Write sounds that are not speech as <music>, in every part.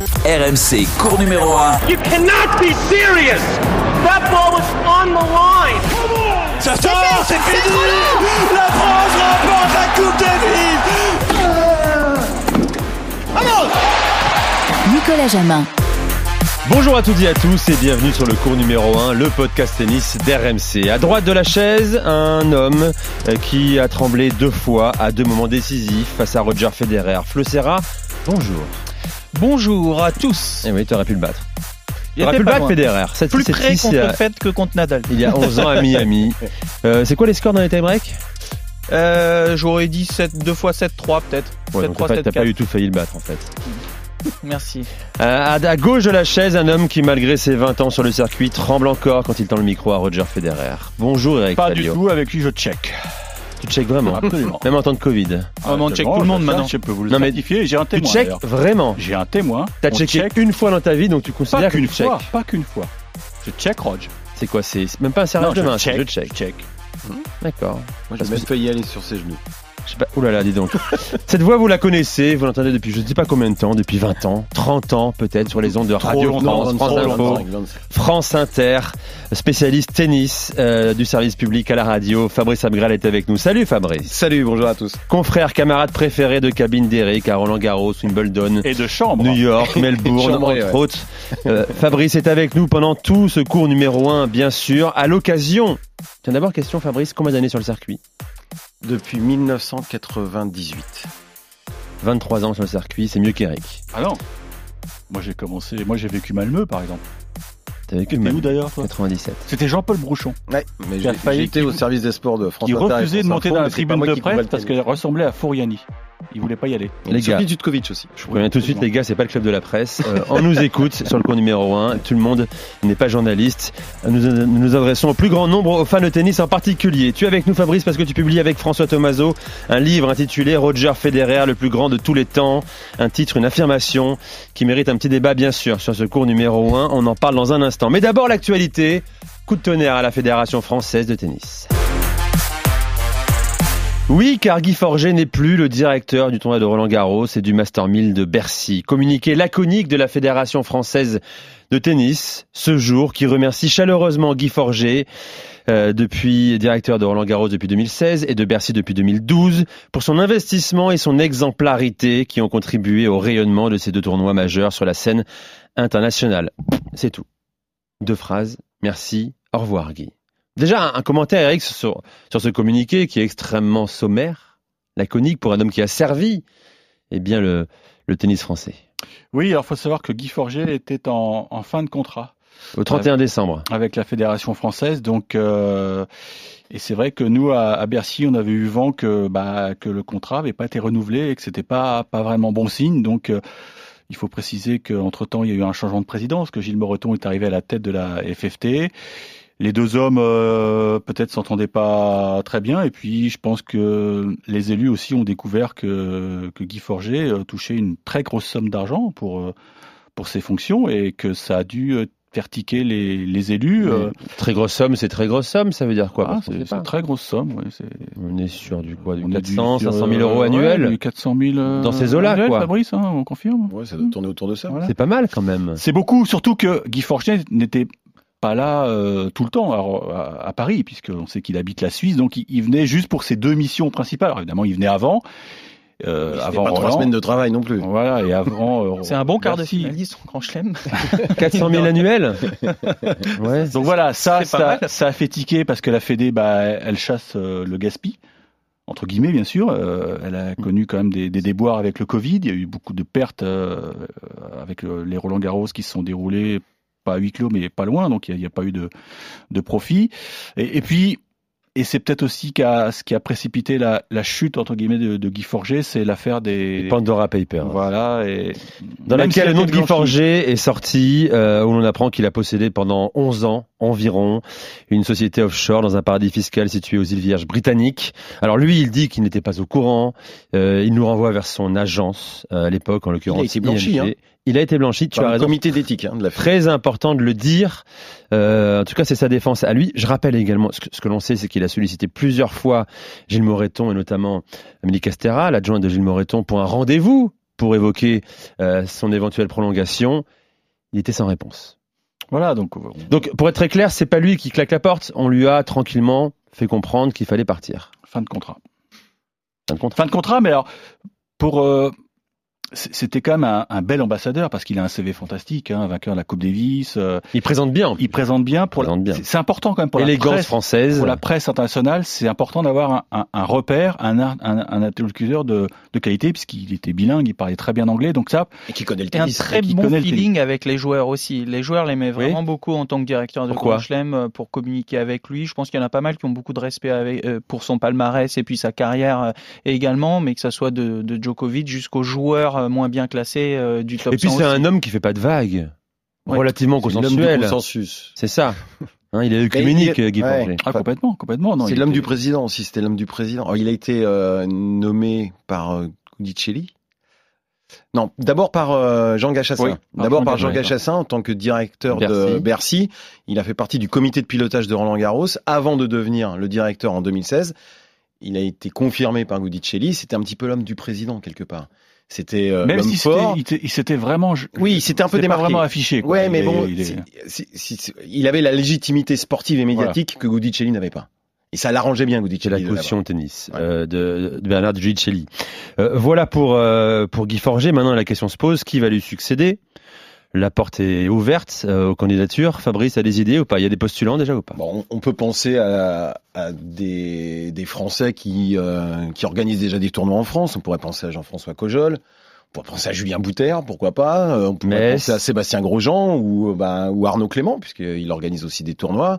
RMC, cours numéro 1. You cannot be serious. That ball was on the line. Ça sort, c'est fini La France remporte la Coupe Davis Vamos Nicolas Jamin. Bonjour à toutes et à tous et bienvenue sur le cours numéro 1, le podcast tennis d'RMC. À droite de la chaise, un homme euh, qui a tremblé deux fois à deux moments décisifs face à Roger Federer. Flo Serra, bonjour. Bonjour à tous. Eh oui, tu aurais pu le battre. Il Tu aurais était pu le battre. Federer. 7 Plus 7 près 6 contre euh, le fait que contre Nadal. il y a 11 ans à Miami. <laughs> Euh, c'est quoi les scores dans les tie-breaks Euh, J'aurais dit 7, 2 fois 7-3 peut-être. Ouais, donc 7-3, t'as pas, t'as pas 7-4. du tout failli le battre en fait. Merci. Euh, à, à gauche de la chaise, un homme qui malgré ses 20 ans sur le circuit tremble encore quand il tend le micro à Roger Federer. Bonjour Eric Pas du tout, avec lui je check. Tu checkes vraiment Absolument. Même en temps de Covid. Mais on check tout le monde je- maintenant. Je peux vous le Non, mais certifier, j'ai un Tu témoin. checkes d'ailleurs. vraiment J'ai un témoin. T'as On checké check une fois dans ta vie, donc tu pas considères que qu'une tu check. fois, pas qu'une fois. Je check Roger. C'est quoi C'est même pas un serrage de je main, check, je check. je check. D'accord. Moi, j'ai que même failli aller sur ses genoux. Je sais pas. Ouh là là, dis donc. <laughs> Cette voix, vous la connaissez, vous l'entendez depuis je ne sais pas combien de temps, depuis 20 ans, 30 ans peut-être, sur les ondes de Radio France, France. Info, France Inter, spécialiste tennis euh, du service public à la radio. Fabrice Abgral est avec nous. Salut Fabrice. Salut, bonjour à tous. Confrère, camarade préféré de cabine d'Eric à Roland Garros, Wimbledon. Et de chambre. New York, <laughs> Melbourne, Chambré, entre ouais. autres. Euh, Fabrice est avec nous pendant tout ce cours numéro 1, bien sûr. À l'occasion, tiens d'abord question Fabrice, combien d'années sur le circuit? Depuis 1998. 23 ans sur le circuit, c'est mieux qu'Eric. Ah non. Moi j'ai commencé, moi j'ai vécu Malmö par exemple. T'as vécu où d'ailleurs toi? 97. C'était Jean-Paul Brouchon Ouais, mais j'étais au service des sports de France qui refusait de monter dans la tribune de presse parce qu'elle ressemblait à Fouriani. Il voulait pas y aller. Les gars, Dutkovic aussi. je préviens tout de suite, les gars, c'est pas le club de la presse. Euh, on nous <laughs> écoute sur le cours numéro 1. Tout le monde n'est pas journaliste. Nous nous nous adressons au plus grand nombre aux fans de tennis en particulier. Tu es avec nous, Fabrice, parce que tu publies avec François Tomaso un livre intitulé Roger Federer, le plus grand de tous les temps. Un titre, une affirmation qui mérite un petit débat, bien sûr, sur ce cours numéro 1. On en parle dans un instant. Mais d'abord, l'actualité. Coup de tonnerre à la Fédération française de tennis. Oui, car Guy Forget n'est plus le directeur du tournoi de Roland Garros et du Master 1000 de Bercy. Communiqué laconique de la Fédération française de tennis ce jour qui remercie chaleureusement Guy Forget, euh, depuis directeur de Roland Garros depuis 2016 et de Bercy depuis 2012, pour son investissement et son exemplarité qui ont contribué au rayonnement de ces deux tournois majeurs sur la scène internationale. C'est tout. Deux phrases. Merci. Au revoir, Guy. Déjà, un, commentaire, Eric, sur, sur ce communiqué qui est extrêmement sommaire, laconique pour un homme qui a servi eh bien, le, le tennis français. Oui, alors faut savoir que Guy Forget était en, en fin de contrat Au 31 décembre. avec la fédération française, donc euh, et c'est vrai que nous à, à Bercy, on avait eu vent que bah, que le contrat n'avait pas été renouvelé et que c'était pas pas vraiment bon signe, donc euh, il faut préciser qu'entre temps, il y a eu un changement de présidence, que Gilles Moreton est arrivé à la tête de la FFT. Les deux hommes euh, peut-être s'entendaient pas très bien, et puis je pense que les élus aussi ont découvert que, que Guy Forget euh, touchait une très grosse somme d'argent pour euh, pour ses fonctions et que ça a dû faire tiquer les, les élus. Très grosse somme, c'est très grosse somme, ça veut dire quoi? Ah, c'est une très grosse somme. On est sur du quoi? Du on est 400, sur, 500 000 euros annuels? ouais, du 400 000 euh, Dans ces eaux-là, annuels, quoi. Fabrice, hein, on confirme. Ouais, ça doit tourner autour de ça. Voilà. C'est pas mal quand même. C'est beaucoup, surtout que Guy Forget n'était pas là euh, tout le temps alors, à, à Paris, puisqu'on sait qu'il habite la Suisse, donc il, il venait juste pour ses deux missions principales. Alors évidemment, il venait avant, euh, avant pas trois semaines de travail non plus. Voilà, et avant. euh, <laughs> C'est un bon quart de finaliste en Grand Chelem. <laughs> 400 000 annuels <laughs> Ouais. Donc voilà, ça, ça, ça a fait tiquer parce que la Fédé, bah, elle chasse euh, le gaspille. Entre guillemets, bien sûr. Euh, elle a connu quand même des, des déboires avec le Covid. Il y a eu beaucoup de pertes euh, avec euh, les Roland Garros qui se sont déroulés pas à huis clos, mais pas loin. Donc il n'y a, pas eu de, de profit. Et, et puis, et c'est peut-être aussi ce qui a précipité la, la chute entre guillemets de, de Guy Forget, c'est l'affaire des Pandora Papers. voilà et Dans laquelle le nom de Guy. Forget est sorti, euh, où l'on apprend qu'il a possédé pendant 11 ans environ une société offshore dans un paradis fiscal situé aux îles Vierges britanniques. Alors lui, il dit qu'il n'était pas au courant. Euh, il nous renvoie vers son agence euh, à l'époque, en l'occurrence. Il a été blanchi, hein. Il a été blanchi. Tu Par as raison. comité d'éthique hein, Très important de le dire. Euh, en tout cas, c'est sa défense à lui. Je rappelle également, ce que, ce que l'on sait, c'est qu'il a sollicité plusieurs fois Gilles Moreton et notamment Amélie Castera, l'adjointe de Gilles Moreton, pour un rendez-vous pour évoquer euh, son éventuelle prolongation. Il était sans réponse. Voilà, donc on- Donc, pour être très clair, c'est pas lui qui claque la porte. On lui a tranquillement fait comprendre qu'il fallait partir. fin de contrat. Fin de contrat. Fin de contrat, mais alors pour euh, c'était quand même un, un bel ambassadeur parce qu'il a un CV fantastique, hein, vainqueur de la Coupe Davis. euh, Il présente bien. il présente bien pour la- Présente bien. c'est- important quand même pour la Élégance presse. française. Pour la presse internationale, c'est important d'avoir un, un- un repère, un, un, un interlocuteur de, de qualité, puisqu'il était bilingue, il parlait très bien anglais. Donc ça, Et qui connaît le Et un tennis. très qui bon connaît le feeling avec les joueurs aussi. Les joueurs l'aimaient Oui. vraiment beaucoup en tant que directeur de Grand Chelem euh, pour communiquer avec lui. Je pense qu'il y en a pas mal qui ont beaucoup de respect avec, euh, pour son palmarès et puis sa carrière euh, également, mais que ça soit de, de Djokovic jusqu'aux joueurs euh, moins bien classés euh, du top Et puis 100 c'est un homme qui fait pas de vagues. Ouais. Relativement consensuel. consensus. C'est ça. <laughs> Hein, il est œcuménique, il est- Guy ouais. Ah, complètement, complètement. C'est l'homme était- du président aussi, c'était l'homme du président. Alors, il a été euh, nommé par euh, Gudicelli. Non, d'abord par euh, Jean Gachassin. Oui, d'abord par Jean Gachassin. Gachassin en tant que directeur de Bercy. Bercy. Il a fait partie du comité de pilotage de Roland Garros avant de devenir le directeur en 2016. Il a été confirmé par Gudicelli. C'était un petit peu l'homme du président quelque part. C'était euh, Même si c'était- fort. il était- il s'était vraiment, Oui, c'était un peu pas démarqué. vraiment affiché. quoi. Ouais, Il mais est- bon, il est- il avait la légitimité sportive et médiatique que Gudicelli n'avait pas. Et ça l'arrangeait bien, C'est Gudicelli. la caution tennis Ouais. euh, de, de Bernard Giudicelli. Euh, voilà pour, euh, pour Guy Forger. Maintenant, la question se pose qui va lui succéder? La porte est ouverte euh, aux candidatures. Fabrice a des idées ou pas? Il y a des postulants déjà ou pas? Bon, on peut penser à, à des, des Français qui, euh, qui organisent déjà des tournois en France. On pourrait penser à Jean-François Cojol. On pourrait penser à Julien Bouter, pourquoi pas? Euh, On pourrait penser à Sébastien Grosjean ou, bah, ou Arnaud Clément, puisqu'il organise aussi des tournois.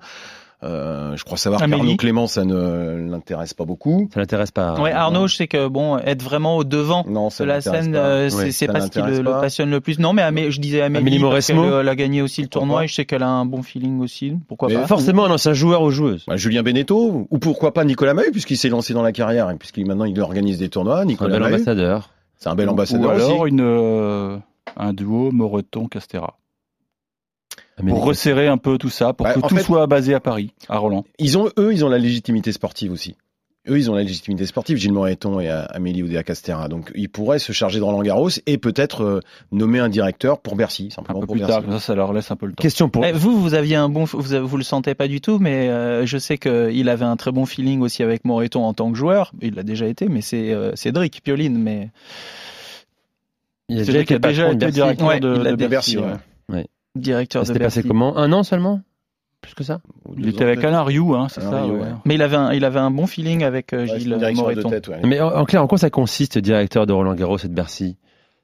Euh, je crois savoir qu'Arnaud Clément, ça ne l'intéresse pas beaucoup. Ça l'intéresse pas. Ouais, Arnaud, je sais que bon, être vraiment au devant Non, de la scène, euh, Ouais, c'est pas ce qui le, passionne le plus. Non, mais Amé- je disais Amélie, Amélie parce Mauresmo. qu'elle, euh, elle a gagné aussi le tournoi pas et je sais qu'elle a un bon feeling aussi. Pourquoi Mais pas Forcément un ancien joueur ou joueuse. Bah, Julien Beneteau, ou pourquoi pas Nicolas Mahut, puisqu'il s'est lancé dans la carrière, et puisqu'il maintenant il organise des tournois. Un Nicolas bel Mahut, ambassadeur. c'est un bel Ou ambassadeur alors aussi. une, euh, un duo Moreton-Castera. Amélie Pour resserrer un peu tout ça, pour Bah, que tout fait- soit basé à Paris, à Roland. Ils ont, eux, ils ont la légitimité sportive aussi. Eux, ils ont la légitimité sportive, Gilles Moreton et euh, Amélie Oudéa-Castera. Donc, ils pourraient se charger de Roland Garros et peut-être euh, nommer un directeur pour Bercy, Un simplement peu pour plus Bercy. tard, ça, ça leur laisse un peu le temps. Question pour. Eh, vous, vous aviez un bon, vous, vous le sentez pas du tout, mais euh, je sais qu'il avait un très bon feeling aussi avec Moreton en tant que joueur. Il l'a déjà été, mais c'est euh, Cédric Pioline, mais Il a été déjà été directeur Ouais, de, Bercy. Ouais. Directeur Ça de passé comment Un an seulement Plus que ça Il était avec Alain Rioux, hein, c'est ça. Rioux, ouais. ouais. Mais il avait un, il avait un bon feeling avec euh, Gilles Moreton. tête, ouais. Mais en, en clair, en quoi ça consiste, directeur de Roland Garros et de Bercy?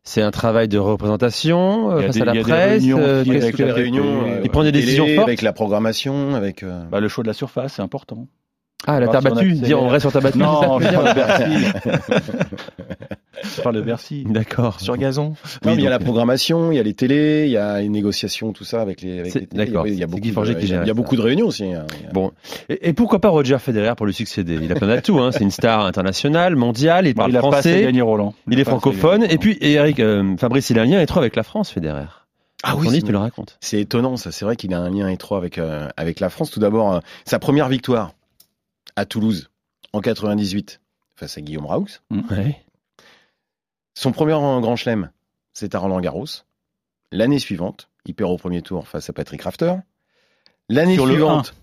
C'est un travail de représentation euh, Il face des- à la il y a des presse réunions euh, avec la réunions, TP, euh, Il prend des télé, décisions fortes avec la programmation, avec. euh, Bah, le choix de la surface, c'est important. Ah, la terre battue. Dire on reste sur terre battue. Non, <laughs> je parle de Bercy. Je parle de Bercy. D'accord. Sur gazon. Non, Oui, mais il y a la programmation, il y a les télés, il y a les négociations, tout ça avec les. d'accord, Il y a- il y a c'est beaucoup de- il y a- Il beaucoup réunions aussi. hein. Il Bon. Et, et pourquoi pas Roger Federer pour lui succéder? Il a plein d'atouts. Hein. C'est une star internationale, mondiale. Il parle il français. gagné Roland. Il est francophone. Et puis, et Eric, euh, Fabrice, il a un lien étroit avec la France, Federer. Ah oui, livre, tu le racontes. C'est étonnant, ça. C'est vrai qu'il a un lien étroit avec, euh, avec la France. Tout d'abord, euh, sa première victoire à Toulouse en 98 face à Guillaume Raoux. Ouais. Son premier Grand Chelem, c'est à Roland Garros. L'année suivante, il perd au premier tour face à Patrick Rafter. L'année Sur le suivante,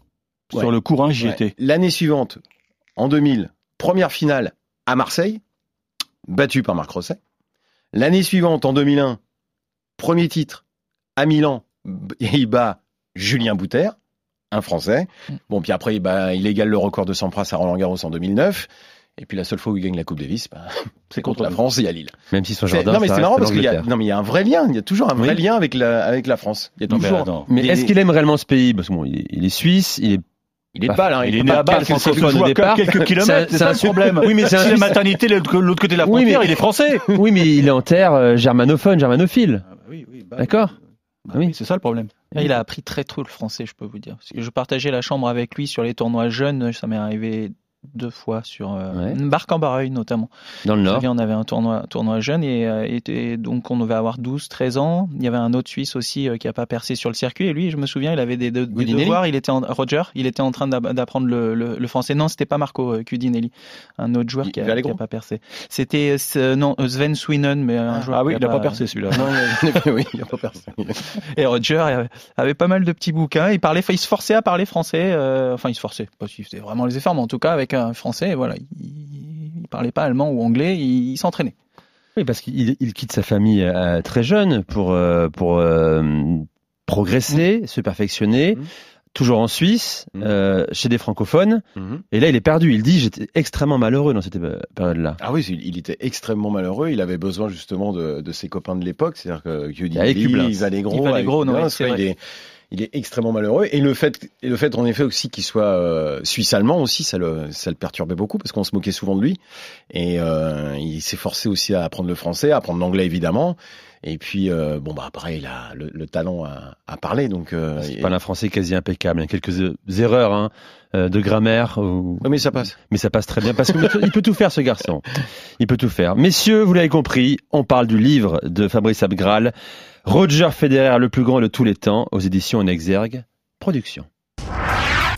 Sur le courant, j'y ouais, étais. l'année suivante, en 2000, première finale à Marseille, battu par Marc Rosset. L'année suivante, en 2001, premier titre à Milan, et <laughs> il bat Julien Bouter, un Français. Mm. Bon, puis après, bah, il égale le record de Sampras à Roland Garros en 2009. Et puis la seule fois où il gagne la Coupe Davis, bah, <laughs> c'est contre la nous. France et à Lille. Même si son C'est- jardin. non mais c'est marrant parce qu'il y a l'Angleterre. non mais il y a un vrai lien, il y a toujours un vrai Oui. lien avec la avec la France. Il y a Non, mais toujours. Mais des- est-ce qu'il aime réellement ce pays? Parce que bon, il est, il est suisse, il est. il est de balle hein, Il est né pas à Bâle, tu au départ. quelques kilomètres, c'est un problème. Oui, mais c'est un maternité de l'autre côté de la Oui, frontière, mais- il est français. Oui, mais il est en terre euh, germanophone, germanophile. Oui, oui, bah, D'accord? Bah Oui. c'est ça le problème. Et Il a appris très tôt le français, je peux vous dire. Parce que je partageais la chambre avec lui sur les tournois jeunes. Ça m'est arrivé deux fois sur euh, Ouais. Barc-en-Barreuil notamment. Dans le Nord. savez, on avait un tournoi, tournoi jeune et, euh, et- et donc on devait avoir 12, 13 ans. Il y avait un autre Suisse aussi euh, qui a pas percé sur le circuit et lui, je me souviens, il avait des, de- des devoirs. Il était en, Roger, il était en train d'app- d'apprendre le, le, le français. Non, c'était pas Marco euh, Cudinelli, un autre joueur Il- qui a, il allait qui a gros. pas percé. C'était euh, non Sven Swinen, mais un joueur. Ah oui, qui il a pas percé celui-là. Oui, il n'y a pas <laughs> personne. Et Roger avait, avait pas mal de petits bouquins. Il parlait, il se forçait à parler français. euh, enfin, il se forçait, pas s'il faisait vraiment les efforts, mais en tout cas avec un français, voilà, il, il parlait pas allemand ou anglais, il, il s'entraînait. Oui, parce qu'il il quitte sa famille euh, très jeune pour, euh, pour euh, progresser, se perfectionner, Mhm. toujours en Suisse, Mhm. euh, chez des francophones. Et là, il est perdu. Il dit J'étais extrêmement malheureux dans cette période-là. Ah oui, il il était extrêmement malheureux. Il avait besoin justement de, de ses copains de l'époque, c'est-à-dire que Hublin. Yves Allégro, c'est il vrai. est, il est extrêmement malheureux. Et le fait, et le fait en effet aussi qu'il soit euh, suisse-allemand aussi, ça le, ça le perturbait beaucoup parce qu'on se moquait souvent de lui. Et euh, il s'est forcé aussi à apprendre le français, à apprendre l'anglais évidemment. Et puis euh, bon bah après il a le, le talent à, à parler donc. Euh, C'est et- pas un français quasi impeccable. Il y a quelques euh, erreurs hein, euh, de grammaire. Ou... Mais ça passe. Mais ça passe très bien parce qu'il peut tout faire, ce garçon. Il peut tout faire. Messieurs, vous l'avez compris, on parle du livre de Fabrice Abgral, Roger Federer, le plus grand de tous les temps, aux éditions en exergue. Production.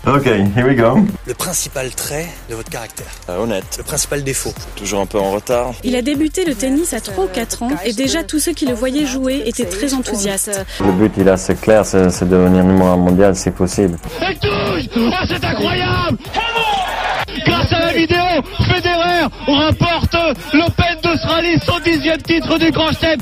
Okay, here we go. Le principal trait de votre caractère. Euh, honnête, Le principal défaut. toujours un peu en retard. Il a débuté le tennis à 3 ou 4 ans et déjà tous ceux qui le voyaient jouer étaient très enthousiastes. Le but, il est assez clair, c'est de devenir numéro un mondial si possible. c'est incroyable Grâce à la vidéo, Federer remporte l'Open d'Australie, son dixième titre du Grand Chelem.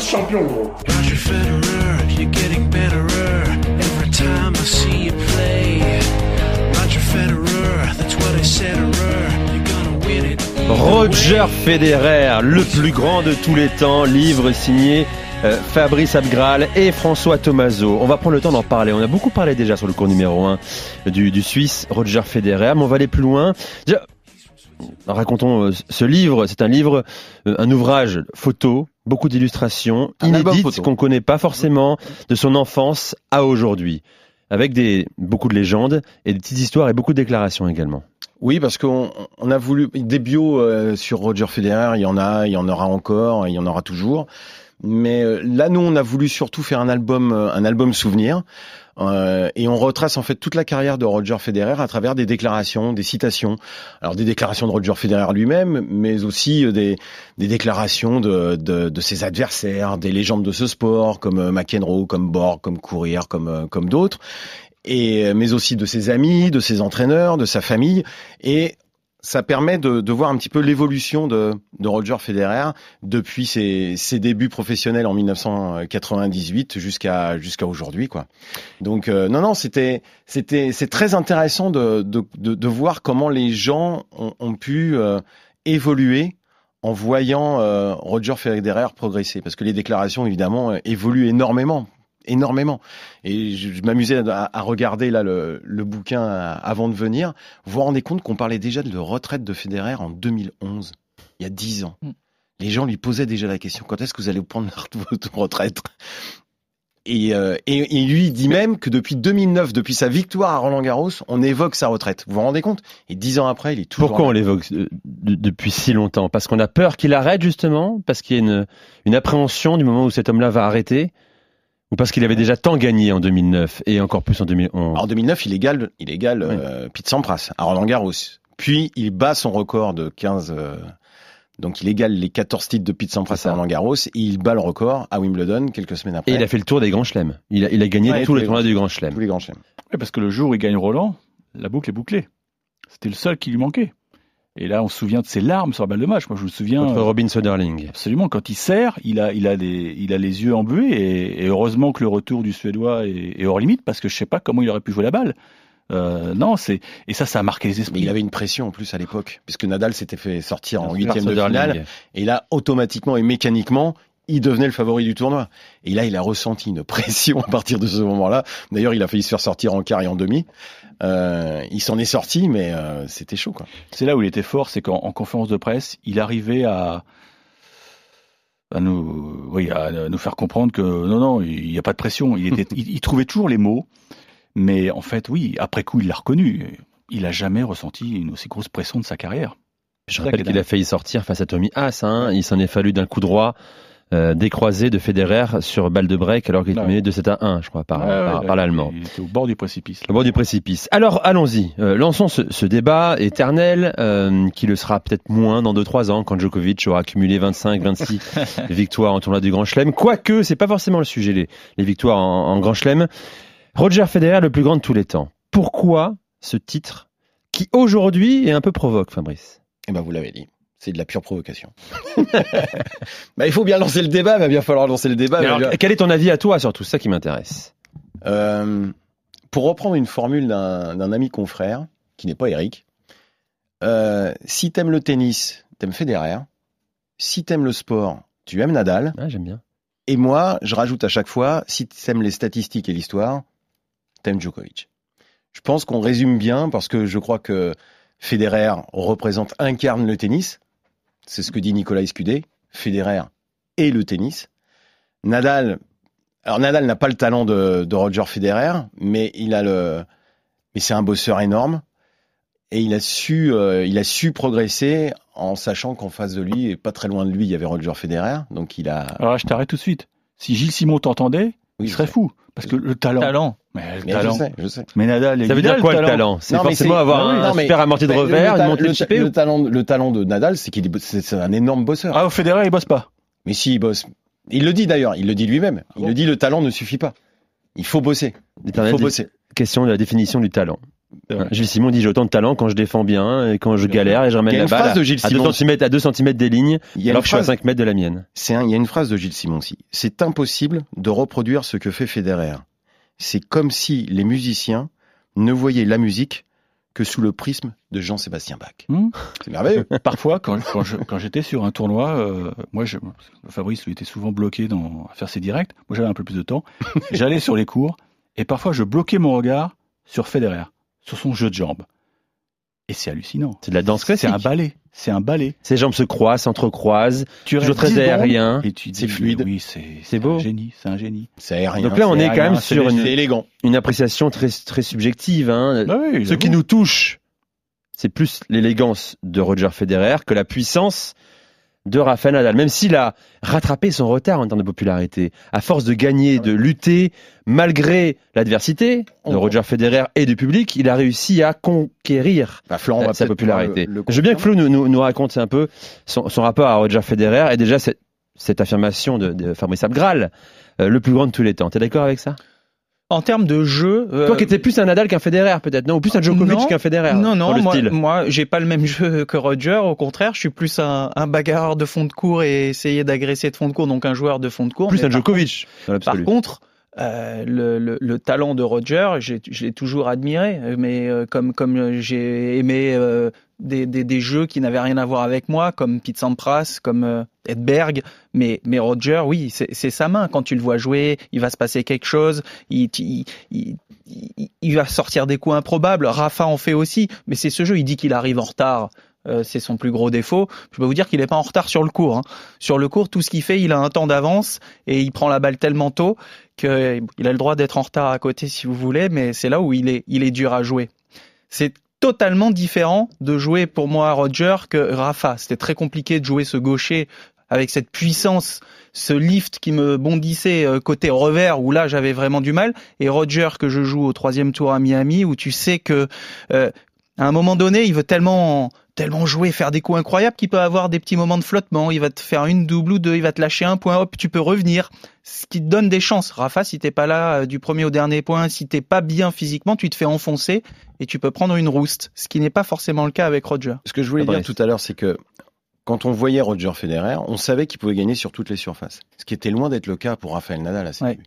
Champion, gros. Roger Federer, you're getting betterer every time I see you play. Roger Federer, that's what I said, you're gonna win it. Roger Federer, le plus grand de tous les temps, livre signé euh, Fabrice Abgral et François Tomaso. On va prendre le temps d'en parler. On a beaucoup parlé déjà sur le cours numéro 1 du, du Suisse Roger Federer, mais on va aller plus loin. Déjà, racontons euh, ce livre. C'est un livre, euh, un ouvrage photo, beaucoup d'illustrations, inédites qu'on connaît pas forcément de son enfance à aujourd'hui, avec des beaucoup de légendes et des petites histoires et beaucoup de déclarations également. Oui, parce qu'on on a voulu des bios euh, sur Roger Federer, il y en a, il y en aura encore, il y en aura toujours. Mais euh, là, nous, on a voulu surtout faire un album, euh, un album souvenir, euh, et on retrace en fait toute la carrière de Roger Federer à travers des déclarations, des citations. Alors des déclarations de Roger Federer lui-même, mais aussi euh, des, des déclarations de, de, de ses adversaires, des légendes de ce sport comme euh, McEnroe, comme Borg, comme Courier, comme comme d'autres et mais aussi de ses amis, de ses entraîneurs, de sa famille, et ça permet de, de voir un petit peu l'évolution de, de Roger Federer depuis ses, ses débuts professionnels en 1998 jusqu'à jusqu'à aujourd'hui, quoi. Donc euh, non, non, c'était c'était c'est très intéressant de, de, de, voir comment les gens ont, ont pu euh, évoluer en voyant euh, Roger Federer progresser, parce que les déclarations évidemment euh, évoluent énormément énormément. Et je, je m'amusais à, à regarder là le, le bouquin à- avant de venir. Vous vous rendez compte qu'on parlait déjà de retraite de Federer en 2011, il y a 10 ans. Mm. Les gens lui posaient déjà la question quand est-ce que vous allez prendre <laughs> votre retraite? Et, euh, et, et lui il dit même que depuis 2009, depuis sa victoire à Roland Garros, on évoque sa retraite. Vous vous rendez compte? Et dix ans après, il est toujours. Pourquoi on l'évoque euh, de- depuis si longtemps? Parce qu'on a peur qu'il arrête justement? Parce qu'il y a une, une appréhension du moment où cet homme-là va arrêter? Ou parce qu'il avait déjà tant gagné en 2009 et encore plus en 2011 En 2009, il égale, il égale euh, Pete Sampras à Roland Garros. Puis il bat son record de 15. euh, donc il égale les 14 titres de Pete Sampras à Roland Garros et il bat le record à Wimbledon quelques semaines après. Et il a fait le tour des grands chelems. Il a, il a gagné Ouais, tous tous les les tournois du grand chelem. tous les grands chelems. Ouais, parce que le jour où il gagne Roland, la boucle est bouclée. C'était le seul qui lui manquait. Et là, on se souvient de ses larmes sur la balle de match. Moi, je me souviens. Contre euh, Robin Söderling. Absolument, quand il sert, il a, il a, les, il a les yeux embués et, et heureusement que le retour du Suédois est, est hors limite parce que je sais pas comment il aurait pu jouer la balle. Euh, non, c'est et ça, ça a marqué les Mais esprits. il avait une pression en plus à l'époque, puisque Nadal s'était fait sortir en huitième de finale. Et là, automatiquement et mécaniquement, il devenait le favori du tournoi. Et là, il a ressenti une pression <laughs> à partir de ce moment-là. D'ailleurs, il a failli se faire sortir en quart et en demi. Euh, il s'en est sorti, mais euh, c'était chaud, quoi. C'est là où il était fort, c'est qu'en en conférence de presse, il arrivait à à nous, oui, à nous faire comprendre que non, non, il n'y a pas de pression. Il, était, <laughs> il, il trouvait toujours les mots, mais en fait, oui, après coup, il l'a reconnu. Il a jamais ressenti une aussi grosse pression de sa carrière. Je rappelle qu'il a failli sortir face à Tommy Haas. Hein. Il s'en est fallu d'un coup droit euh, décroisé de Federer sur balle de break alors qu'il était Ouais. mené de 7 à 1, je crois, par, Ouais, par, ouais, par l'Allemand. Au bord du précipice. Au bord du précipice. Alors, allons-y. Euh, lançons ce, ce débat éternel euh, qui le sera peut-être moins dans 2-3 ans quand Djokovic aura accumulé 25, 26 <laughs> victoires en tournoi du Grand Chelem. Quoique, c'est pas forcément le sujet, les, les victoires en, en Grand Chelem. Roger Federer, le plus grand de tous les temps. Pourquoi ce titre qui aujourd'hui est un peu provoque, Fabrice? Eh ben, vous l'avez dit. C'est de la pure provocation. <laughs> bah, il faut bien lancer le débat, il va bien falloir lancer le débat. Mais alors, bien- Quel est ton avis à toi sur tout ça qui m'intéresse Euh, pour reprendre une formule d'un d'un ami confrère, qui n'est pas Eric, euh, si t'aimes le tennis, t'aimes Federer. Si t'aimes le sport, tu aimes Nadal. Ah, J'aime bien. Et moi, je rajoute à chaque fois, si t'aimes les statistiques et l'histoire, t'aimes Djokovic. Je pense qu'on résume bien parce que je crois que Federer représente, incarne le tennis. C'est ce que dit Nicolas Escudé. Federer et le tennis. Nadal, alors Nadal n'a pas le talent de, de Roger Federer, mais il a le, mais c'est un bosseur énorme et il a su, euh, il a su progresser en sachant qu'en face de lui et pas très loin de lui, il y avait Roger Federer, donc il a. Alors là, je t'arrête tout de suite. Si Gilles Simon t'entendait, Oui, il serait fou. Parce que le talent. Talent. Mais le Mais talent. je sais, je sais. Mais Nadal, Ça veut dire quoi le talent C'est forcément c'est- avoir non, un non, mais- super amorti de le revers, ta- une montée le de ta- le ou- talent, le talent de Nadal, c'est qu'il est, c'est un énorme bosseur. Ah, au Federer, il bosse pas. Mais si il bosse, il le dit d'ailleurs, il le dit lui-même. Il bon le dit, le talent ne suffit pas. Il faut bosser. Il faut bosser. question de la définition du talent. Gilles Simon dit j'ai autant de talent quand je défends bien et quand je galère et je Il ramène y a la une balle phrase de Gilles à 2 Simon. cm, à 2 cm des lignes Il y a alors une que je suis à phrase, 5 mètres de la mienne. c'est un- il y a une phrase de Gilles Simon aussi. C'est impossible de reproduire ce que fait Federer. C'est comme si les musiciens ne voyaient la musique que sous le prisme de Jean-Sébastien Bach. Hmm. C'est merveilleux. <laughs> Parfois, quand, quand je- quand j'étais sur un tournoi, euh, moi, je, Fabrice lui était souvent bloqué dans, à faire ses directs. Moi, j'avais un peu plus de temps. <laughs> J'allais sur les cours et parfois, je bloquais mon regard sur Federer, sur son jeu de jambes. Et c'est hallucinant. C'est de la danse C'est classique. un ballet. C'est un ballet. Ses jambes se croisent, s'entrecroisent, Tu toujours très 10 secondes aérien. Et tu dis, C'est fluide. Oui, c'est C'est beau. un génie. C'est un génie. C'est aérien. Donc là, on est quand même sur une, élégant. une appréciation très, très subjective. Hein. Bah oui, Ce qui nous touche, c'est plus l'élégance de Roger Federer que la puissance de Rafael Nadal. Même s'il a rattrapé son retard en termes de popularité, à force de gagner, de lutter, malgré l'adversité de Roger Federer et du public, il a réussi à conquérir Bah, Florent, sa popularité. pouvoir le- le Je veux bien que. Flo nous, nous, nous raconte un peu son, son rapport à Roger Federer et déjà cette, cette affirmation de, de Fabrice Abgral, euh, le plus grand de tous les temps. T'es d'accord avec ça? En termes de jeu, euh, Toi qui étais plus un Nadal qu'un Federer peut-être, non? Ou plus un Djokovic qu'un Federer Non, non, moi, style. moi, j'ai pas le même <laughs> jeu que Roger. Au contraire, je suis plus un, un bagarreur de fond de cours et essayer d'agresser de fond de cours, donc un joueur de fond de cours. Plus un Djokovic dans Par contre, euh, le, le- le talent de Roger, je l'ai toujours admiré, mais euh, comme, comme j'ai aimé euh, des, des, jeux qui n'avaient rien à voir avec moi, comme Pete Sampras, comme euh, Edberg, mais, mais Roger, oui, c'est sa main. Quand tu le vois jouer, il va se passer quelque chose, il, il- il va sortir des coups improbables. Rafa en fait aussi, mais c'est ce jeu, il dit qu'il arrive en retard. Euh, c'est son plus gros défaut. Je peux vous dire qu'il n'est pas en retard sur le cours. hein. Sur le cours, tout ce qu'il fait, il a un temps d'avance et il prend la balle tellement tôt qu'il a le droit d'être en retard à côté si vous voulez, mais c'est là où il est, il est dur à jouer. C'est totalement différent de jouer pour moi Roger que Rafa. C'était très compliqué de jouer ce gaucher avec cette puissance, ce lift qui me bondissait euh, côté revers où là j'avais vraiment du mal. Et Roger que je joue au troisième tour à Miami où tu sais que euh, à un moment donné il veut tellement tellement jouer, faire des coups incroyables qu'il peut avoir des petits moments de flottement. Il va te faire une double ou deux, il va te lâcher un point, hop, tu peux revenir. Ce qui te donne des chances. Rafa, si t'es pas là euh, du premier au dernier point, si t'es pas bien physiquement, tu te fais enfoncer et tu peux prendre une rouste. Ce qui n'est pas forcément le cas avec Roger. Ce que je voulais Fabrice. dire tout à l'heure, c'est que quand on voyait Roger Federer, on savait qu'il pouvait gagner sur toutes les surfaces. Ce qui était loin d'être le cas pour Rafael Nadal à ses Ouais.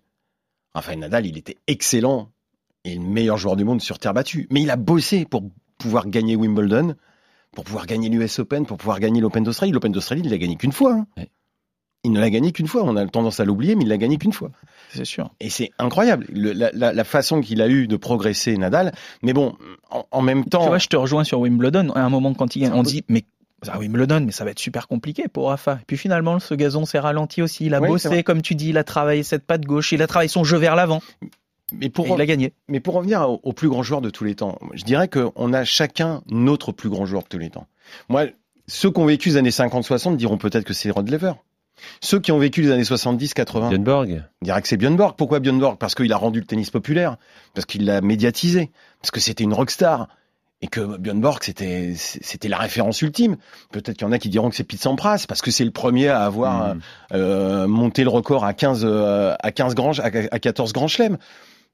Rafael Nadal, il était excellent et le meilleur joueur du monde sur terre battue. Mais il a bossé pour pouvoir gagner Wimbledon, pour pouvoir gagner l'US Open, pour pouvoir gagner l'Open d'Australie. L'Open d'Australie, il l'a gagné qu'une fois. hein. Ouais. Il ne l'a gagné qu'une fois. On a tendance à l'oublier, mais il l'a gagné qu'une fois. C'est sûr. Et c'est incroyable, le- la, la- la façon qu'il a eu de progresser Nadal. Mais bon, en, en même Tu temps, vois, je te rejoins sur Wimbledon. À un moment, quand il gagne, on dit, mais Ah oui, mais ça va être super compliqué pour Rafa. Et puis finalement, ce gazon s'est ralenti aussi. Il a Oui, bossé, comme tu dis, il a travaillé cette patte gauche, il a travaillé son jeu vers l'avant. Mais pour, il a gagné. mais pour revenir au, au plus grand joueur de tous les temps, je dirais qu'on a chacun notre plus grand joueur de tous les temps. Moi, ceux qui ont vécu les années 50-60 diront peut-être que c'est Rod Lever. Ceux qui ont vécu les années 70-80 Björn Borg. diraient que c'est Björn Borg. Pourquoi Björn Borg? Parce qu'il a rendu le tennis populaire, parce qu'il l'a médiatisé, parce que c'était une rockstar. Et que Björn Borg, c'était c'était la référence ultime. Peut-être qu'il y en a qui diront que c'est Pete Sampras, parce que c'est le premier à avoir Mm. euh, monté le record à 15 euh, à 15 grands à 14 grands chelems.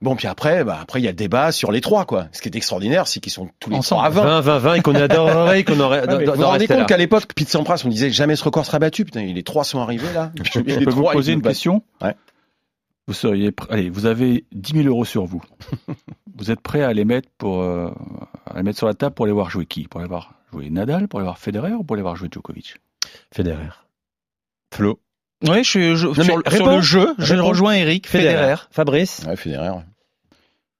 Bon, puis après, bah, après il y a le débat sur les trois, quoi. Ce qui est extraordinaire, c'est qu'ils sont tous les Ensemble. trois à 20. 20, 20, 20 et qu'on adorerait qu'on aurait. Ouais, vous vous rendez compte qu'à l'époque, Pete Sampras, on disait jamais ce record sera battu. Putain, les trois sont arrivés là. Je <laughs> Les peux vous poser une question Ouais. Vous seriez pr- allez, vous avez 10 000 euros sur vous. <laughs> vous êtes prêt à les mettre pour euh, à les mettre sur la table pour aller voir jouer qui? Pour aller voir jouer Nadal, pour aller voir Federer ou pour aller voir jouer Djokovic? Federer. Flo. Oui, je, suis- je- sur, sur réponds. le jeu, je Réponds. rejoins Eric, Federer. Fabrice. Ouais, Federer.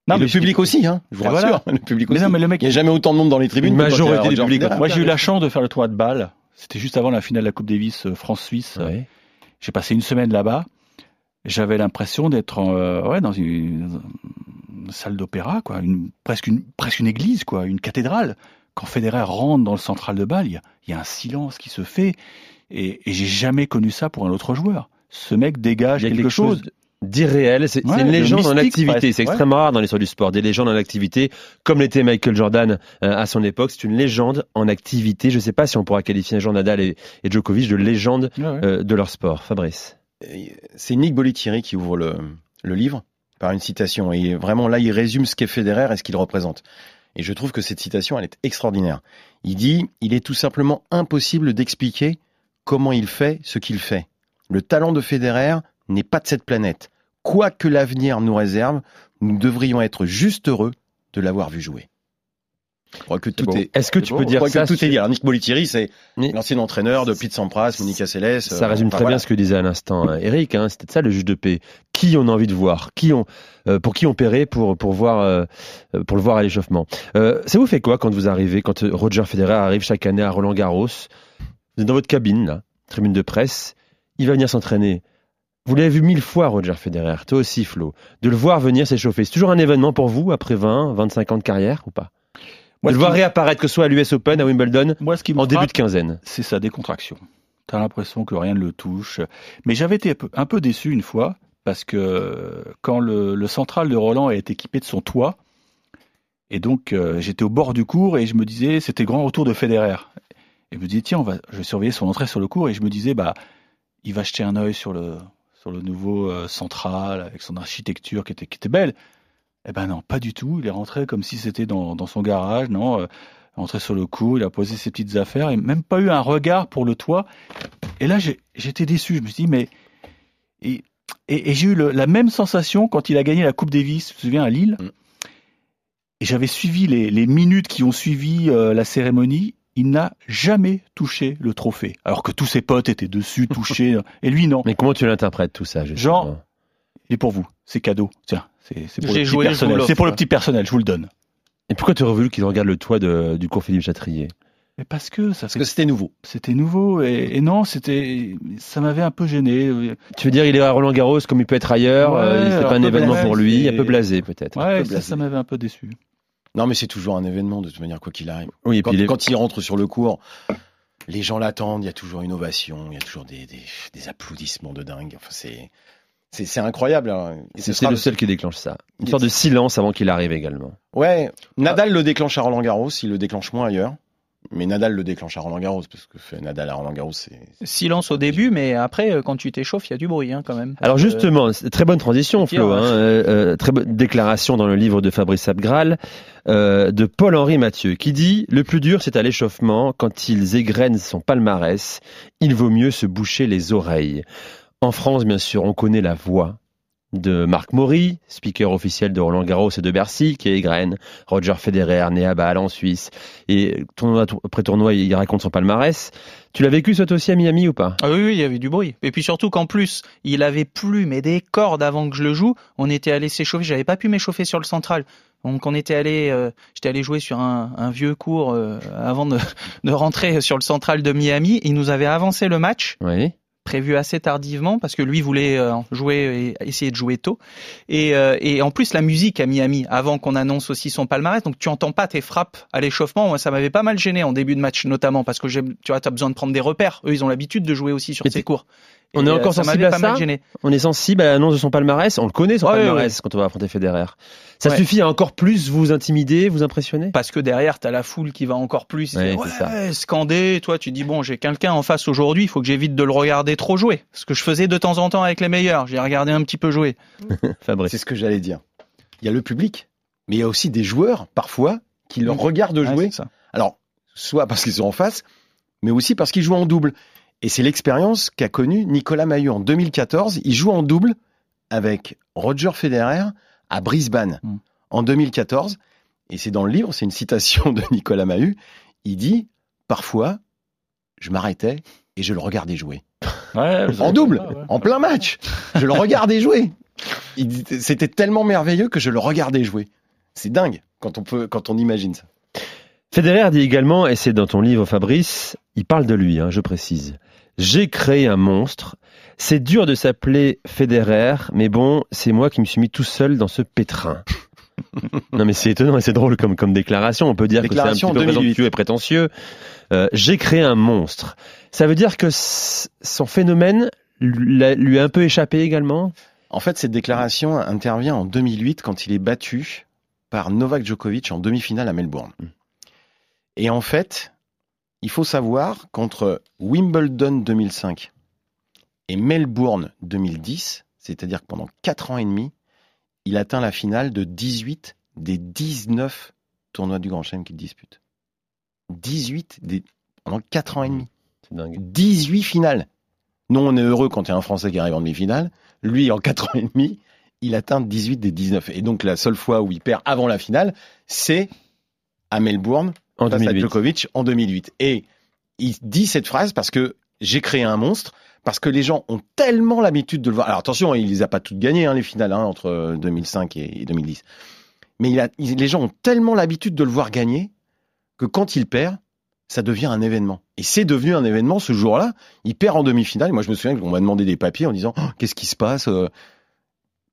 Non, mais le public aussi, hein. Je vous rassure. voilà. Le public Mais non, mais le mec, Il n'y a jamais autant de monde dans les tribunes. Une majorité du public. Moi j'ai eu la chance de faire le tournoi de Bâle. C'était juste avant la finale de la Coupe Davis euh, France-Suisse. Ouais. J'ai passé une semaine là-bas. J'avais l'impression d'être euh, ouais, dans une, une salle d'opéra, quoi, une, presque, une, presque une église, quoi, une cathédrale. Quand Federer rentre dans le central de Bâle, il y a, il y a un silence qui se fait. Et, et j'ai jamais connu ça pour un autre joueur. Ce mec dégage quelque, quelque chose chose. D'irréel. C'est Ouais, une de légende en activité. C'est ouais. extrêmement rare dans l'histoire du sport. Des légendes en activité, comme l'était Michael Jordan euh, à son époque. C'est une légende en activité. Je ne sais pas si on pourra qualifier Jean Nadal et, et Djokovic de légende Ouais, ouais. euh, de leur sport. Fabrice. C'est Nick Bollettieri qui ouvre le, le livre par une citation. Et vraiment, là, il résume ce qu'est Federer et ce qu'il représente. Et je trouve que cette citation, elle est extraordinaire. Il dit, il est tout simplement impossible d'expliquer comment il fait ce qu'il fait. Le talent de Federer n'est pas de cette planète. Quoi que l'avenir nous réserve, nous devrions être juste heureux de l'avoir vu jouer. Je crois que tout beau. est. Est-ce que tu beau. peux dire ça que tout sur- est dit. Alors, Nick Bollettieri, c'est l'ancien entraîneur de Pete Sampras, Monica Seles. Ça résume très voilà. bien ce que disait à l'instant euh, Eric. Hein, C'était ça le juge de paix. Qui on a envie de voir? Qui on, euh, Pour qui on paierait pour, pour, voir, euh, euh, pour le voir à l'échauffement? Euh, Ça vous fait quoi quand vous arrivez, quand euh, Roger Federer arrive chaque année à Roland Garros? Vous êtes dans votre cabine, là, tribune de presse. Il va venir s'entraîner. Vous l'avez vu mille fois, Roger Federer. Toi aussi, Flo. De le voir venir s'échauffer. C'est toujours un événement pour vous après 20, 25 ans de carrière ou pas? Moi, De le voir réapparaître, que ce soit à l'US Open, à Wimbledon, Moi, ce qui en début de quinzaine. c'est sa décontraction. T'as l'impression que rien ne le touche. Mais j'avais été un peu, déçu une fois parce que quand le, le central de Roland est équipé de son toit, et donc euh, j'étais au bord du cours et je me disais c'était grand retour de Federer. Et je me disais tiens on va, je vais surveiller son entrée sur le cours et je me disais bah il va jeter un œil sur le sur le nouveau euh, central avec son architecture qui était qui était belle. Eh ben non, pas du tout. Il est rentré comme si c'était dans, dans son garage, non. euh, rentré sur le coup, il a posé ses petites affaires et même pas eu un regard pour le toit. Et là, j'étais déçu. Je me suis dit, mais. Et, et- et j'ai eu le- la même sensation quand il a gagné la Coupe Davis, je me souviens, à Lille? Mm. Et j'avais suivi les, les minutes qui ont suivi euh, la cérémonie. Il n'a jamais touché le trophée. Alors que tous ses potes étaient dessus, <laughs> touchés. et lui, non. Mais comment tu l'interprètes tout ça justement Jean, il est pour vous. C'est cadeau. Tiens, c'est pour, le joué, personnel. C'est pour le petit personnel, je vous le donne. Et pourquoi tu aurais voulu qu'il regarde le toit de- du cours Philippe Chatrier? Mais parce que ça fait c'était nouveau. C'était nouveau et, et non, c'était, ça m'avait un peu gêné. Tu veux dire, il est à Roland Garros comme il peut être ailleurs, Ouais, euh, c'est pas un événement blasé, pour lui, un peu blasé peut-être. Ouais, peu ça, ça m'avait un peu déçu. Non, mais c'est toujours un événement de toute manière, quoi qu'il arrive. Oui, et Quand, puis il est- quand il rentre sur le cours, les gens l'attendent, il y a toujours une ovation, il y a toujours des, des, des applaudissements de dingue. Enfin, c'est, c'est, incroyable. hein. Ce c'est le seul qui déclenche ça. Une sorte de silence avant qu'il arrive également. Ouais, Nadal le déclenche à Roland Garros, il le déclenche moins ailleurs. Mais Nadal le déclenche à Roland Garros, parce que fait Nadal à Roland Garros, c'est. Silence au début, mais après, euh, quand tu t'échauffes, il y a du bruit hein, quand même. Alors que- justement, c'est- très bonne transition, Flo. ouais. hein, euh, euh, très bonne déclaration dans le livre de Fabrice Abgral euh, de Paul-Henri Mathieu qui dit le plus dur, c'est à l'échauffement quand ils égrènent son palmarès. Il vaut mieux se boucher les oreilles. En France, bien sûr, on connaît la voix de Marc Maury, speaker officiel de Roland Garros et de Bercy, qui égrène Roger Federer, né à Bâle en Suisse. Et tournoi après tournoi, il raconte son palmarès. Tu l'as vécu, toi aussi, à Miami ou pas? Ah oui, oui, il y avait du bruit. Et puis surtout qu'en plus, il avait plus, mais des cordes avant que je le joue. On était allé s'échauffer. J'avais pas pu m'échauffer sur le central. Donc on était allé, euh, j'étais allé jouer sur un, un vieux cours euh, avant de, <laughs> de rentrer sur le central de Miami. Il nous avait avancé le match. Oui. Prévu assez tardivement parce que lui voulait euh, jouer et essayer de jouer tôt et, euh, et en plus la musique à Miami avant qu'on annonce aussi son palmarès donc tu entends pas tes frappes à l'échauffement moi ça m'avait pas mal gêné en début de match notamment parce que tu vois t'as besoin de prendre des repères eux ils ont l'habitude de jouer aussi sur ces t'es- cours On est euh, encore sensible à pas mal ça gêné. On est sensible à l'annonce de son palmarès. On le connaît son Ouais, palmarès quand on va affronter Federer. Ça Ouais. suffit à encore plus vous intimider, vous impressionner? Parce que derrière t'as la foule qui va encore plus Ouais, ça. ouais, scander toi tu dis bon j'ai quelqu'un en face aujourd'hui il faut que j'évite de le regarder trop jouer ce que je faisais de temps en temps avec les meilleurs j'ai regardé un petit peu jouer <laughs> Fabrice. C'est ce que j'allais dire. Il y a le public, mais il y a aussi des joueurs, parfois, qui le Mm. regardent jouer. ça. Alors, soit parce qu'ils sont en face, mais aussi parce qu'ils jouent en double. Et c'est l'expérience qu'a connue Nicolas Mahut en 2014. Il joue en double avec Roger Federer à Brisbane Mm. en 2014. Et c'est dans le livre, c'est une citation <laughs> de Nicolas Mahut. Il dit, parfois, je m'arrêtais et je le regardais jouer. Ouais, En double, ouais. en plein match. Je le regardais jouer. C'était tellement merveilleux que je le regardais jouer. C'est dingue quand on peut, quand on imagine ça. Federer dit également, et c'est dans ton livre Fabrice, il parle de lui, hein, je précise. J'ai créé un monstre. C'est dur de s'appeler Federer, mais bon, c'est moi qui me suis mis tout seul dans ce pétrin. <laughs> non mais c'est étonnant et c'est drôle comme, comme déclaration. On peut dire Déclaration que c'est un petit peu en 2008. présomptueux et prétentieux. Euh, J'ai créé un monstre. Ça veut dire que son phénomène lui lui a un peu échappé également? En fait, cette déclaration intervient en 2008 quand il est battu par Novak Djokovic en demi-finale à Melbourne. Et en fait, il faut savoir qu'entre Wimbledon 2005 et Melbourne 2010, c'est-à-dire que pendant 4 ans et demi, il atteint la finale de 18 des 19 tournois du Grand Chelem qu'il dispute. 18 des... pendant 4 ans et demi. C'est dingue. 18 finales. Nous, on est heureux quand il y a un Français qui arrive en demi-finale. Lui, en 4 ans et demi, il atteint 18 des 19. Et donc, la seule fois où il perd avant la finale, c'est à Melbourne, En face à 2008. Djokovic, en 2008. Et il dit cette phrase parce que j'ai créé un monstre, parce que les gens ont tellement l'habitude de le voir. Alors attention, il les a pas toutes gagnées, hein, les finales, hein, entre 2005 et 2010. Mais il a, il- les gens ont tellement l'habitude de le voir gagner que quand il perd, ça devient un événement. Et c'est devenu un événement ce jour-là. Il perd en demi-finale. Moi, je me souviens qu'on m'a demandé des papiers en disant Oh, qu'est-ce qui se passe euh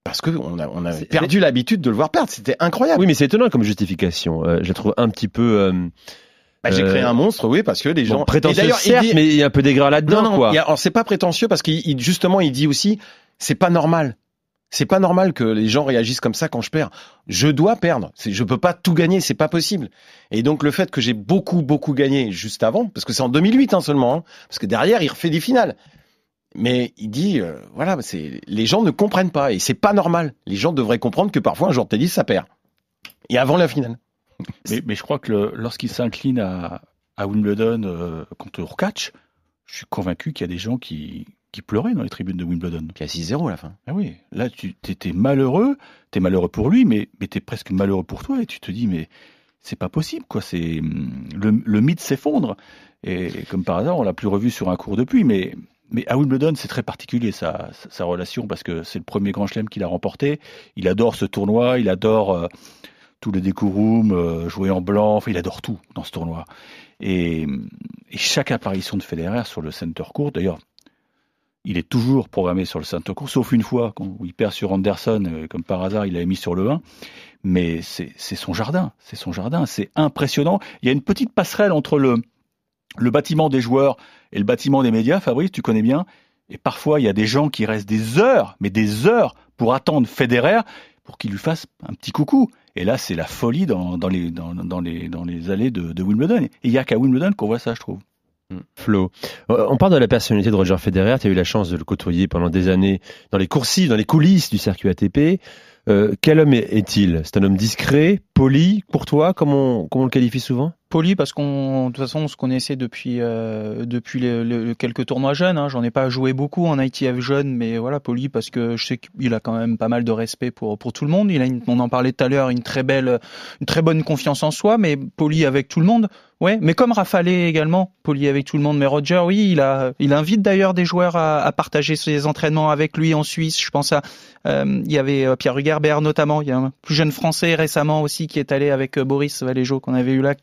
Parce que on a, on a C'est- perdu l'habitude de le voir perdre. C'était incroyable. Oui, mais c'est étonnant comme justification. Euh, je la trouve un petit peu euh, Bah, j'ai euh, créé un monstre, oui, parce que les gens. bon, prétentieux, il certes, dit- mais il y a un peu d'aigreur là-dedans, Non, non, quoi. il a- c'est pas prétentieux parce qu'il il- justement il dit aussi c'est pas normal. C'est pas normal que les gens réagissent comme ça quand je perds. Je dois perdre. Je peux pas tout gagner, c'est pas possible. Et donc le fait que j'ai beaucoup beaucoup gagné juste avant, parce que c'est en 2008 hein, seulement, hein, parce que derrière il refait des finales. Mais il dit euh, voilà, c'est les gens ne comprennent pas et c'est pas normal. Les gens devraient comprendre que parfois un joueur de tennis ça perd. Et avant la finale. Mais, mais je crois que lorsqu'il s'incline à, à Wimbledon euh, contre Urkach, je suis convaincu qu'il y a des gens qui, qui pleuraient dans les tribunes de Wimbledon. Qui a 6-0 à la fin. Ah oui, là tu étais malheureux, t'es malheureux pour lui, mais, mais t'es presque malheureux pour toi et tu te dis mais c'est pas possible quoi, c'est hum, le, le mythe s'effondre. Et comme par hasard on l'a plus revu sur un cours depuis, mais mais à Wimbledon c'est très particulier sa relation parce que c'est le premier Grand Chelem qu'il a remporté, il adore ce tournoi, il adore euh, tout le décorum, euh, jouer en blanc, enfin il adore tout dans ce tournoi et, chaque apparition de Federer sur le center court d'ailleurs il est toujours programmé sur le center court, sauf une fois où il perd sur Anderson, euh, comme par hasard, il l'avait mis sur le 1. Mais c'est c'est son jardin, c'est son jardin, c'est impressionnant. Il y a une petite passerelle entre le, le bâtiment des joueurs et le bâtiment des médias, Fabrice, tu connais bien. Et parfois, il y a des gens qui restent des heures, mais des heures, pour attendre Federer pour qu'il lui fasse un petit coucou. Et là, c'est la folie dans, les, allées de, Wimbledon. Il y a qu'à Wimbledon qu'on voit ça, je trouve. Flo, euh, on parle de la personnalité de Roger Federer. Tu as eu la chance de le côtoyer pendant des années dans les coursives, dans les coulisses du circuit ATP. Euh, quel homme est- est-il? C'est un homme discret, poli, courtois, comme on, comme on le qualifie souvent? Poli parce qu'on de toute façon on se connaissait depuis euh, depuis quelques tournois jeunes. Hein. J'en ai pas joué beaucoup en ITF jeune, mais voilà poli parce que je sais qu'il a quand même pas mal de respect pour pour tout le monde. Il a on en parlait tout à l'heure une très belle une très bonne confiance en soi, mais poli avec tout le monde. Ouais, mais comme Rafalé également, poli avec tout le monde. Mais Roger, oui, il a il invite d'ailleurs des joueurs à, partager ses entraînements avec lui en Suisse. Je pense à euh, il y avait Pierre Huguer Notamment. Il y a un plus jeune Français récemment aussi qui est allé avec euh, Boris Valéjo qu'on avait eu là,